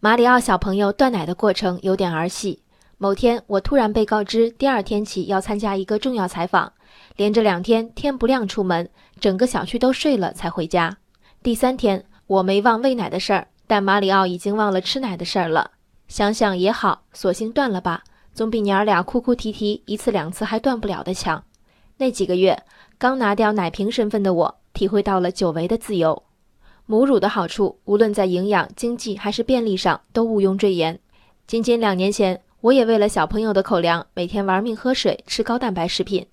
马里奥小朋友断奶的过程有点儿戏。某天，我突然被告知第二天起要参加一个重要采访，连着两天天不亮出门，整个小区都睡了才回家。第三天，我没忘喂奶的事儿，但马里奥已经忘了吃奶的事儿了。想想也好，索性断了吧，总比娘儿俩哭哭啼啼一次两次还断不了的强。那几个月，刚拿掉奶瓶身份的我，体会到了久违的自由。母乳的好处，无论在营养、经济还是便利上，都毋庸赘言。仅仅两年前，我也为了小朋友的口粮，每天玩命喝水、吃高蛋白食品。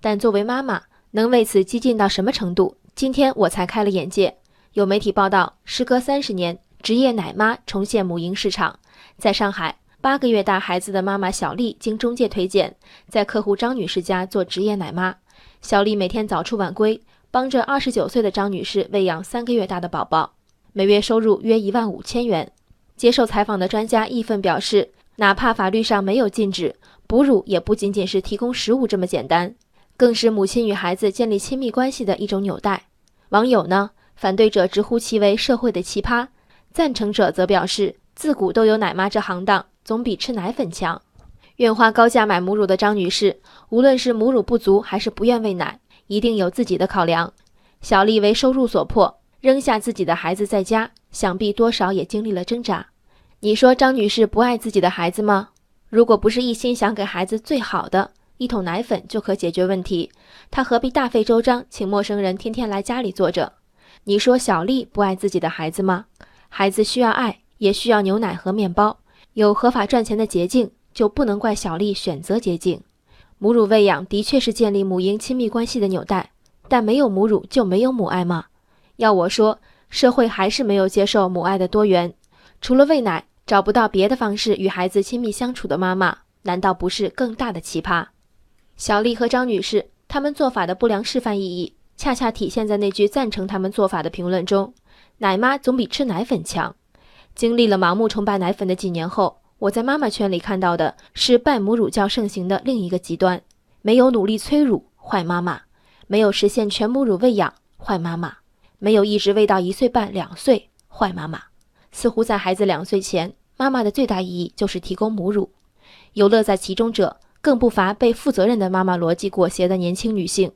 但作为妈妈，能为此激进到什么程度？今天我才开了眼界。有媒体报道，时隔三十年，职业奶妈重现母婴市场。在上海，八个月大孩子的妈妈小丽经中介推荐，在客户张女士家做职业奶妈。小丽每天早出晚归。帮着二十九岁的张女士喂养三个月大的宝宝，每月收入约一万五千元。接受采访的专家义愤表示，哪怕法律上没有禁止，哺乳也不仅仅是提供食物这么简单，更是母亲与孩子建立亲密关系的一种纽带。网友呢，反对者直呼其为社会的奇葩，赞成者则表示，自古都有奶妈这行当，总比吃奶粉强。愿花高价买母乳的张女士，无论是母乳不足还是不愿喂奶。一定有自己的考量。小丽为收入所迫，扔下自己的孩子在家，想必多少也经历了挣扎。你说张女士不爱自己的孩子吗？如果不是一心想给孩子最好的，一桶奶粉就可解决问题，她何必大费周章请陌生人天天来家里坐着？你说小丽不爱自己的孩子吗？孩子需要爱，也需要牛奶和面包。有合法赚钱的捷径，就不能怪小丽选择捷径。母乳喂养的确是建立母婴亲密关系的纽带，但没有母乳就没有母爱吗？要我说，社会还是没有接受母爱的多元。除了喂奶，找不到别的方式与孩子亲密相处的妈妈，难道不是更大的奇葩？小丽和张女士他们做法的不良示范意义，恰恰体现在那句赞成他们做法的评论中：“奶妈总比吃奶粉强。”经历了盲目崇拜奶粉的几年后。我在妈妈圈里看到的是拜母乳教盛行的另一个极端：没有努力催乳，坏妈妈；没有实现全母乳喂养，坏妈妈；没有一直喂到一岁半、两岁，坏妈妈。似乎在孩子两岁前，妈妈的最大意义就是提供母乳。有乐在其中者，更不乏被负责任的妈妈逻辑裹挟的年轻女性。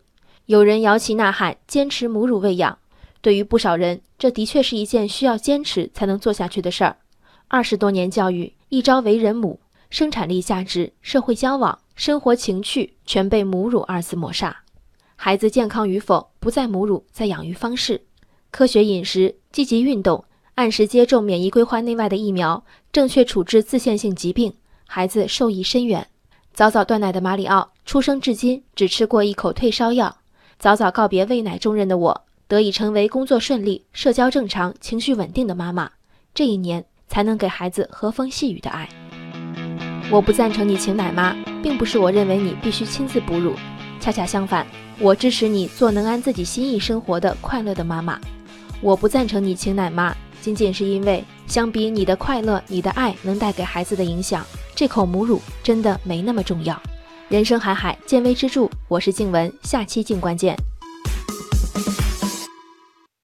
有人摇旗呐喊，坚持母乳喂养。对于不少人，这的确是一件需要坚持才能做下去的事儿。二十多年教育。一朝为人母，生产力、价值、社会交往、生活情趣，全被母乳二字抹杀。孩子健康与否，不在母乳，在养育方式。科学饮食、积极运动、按时接种免疫规划内外的疫苗，正确处置自限性疾病，孩子受益深远。早早断奶的马里奥，出生至今只吃过一口退烧药。早早告别喂奶重任的我，得以成为工作顺利、社交正常、情绪稳定的妈妈。这一年。才能给孩子和风细雨的爱。我不赞成你请奶妈，并不是我认为你必须亲自哺乳，恰恰相反，我支持你做能按自己心意生活的快乐的妈妈。我不赞成你请奶妈，仅仅是因为相比你的快乐、你的爱能带给孩子的影响，这口母乳真的没那么重要。人生海海，见微知著。我是静文，下期静观见。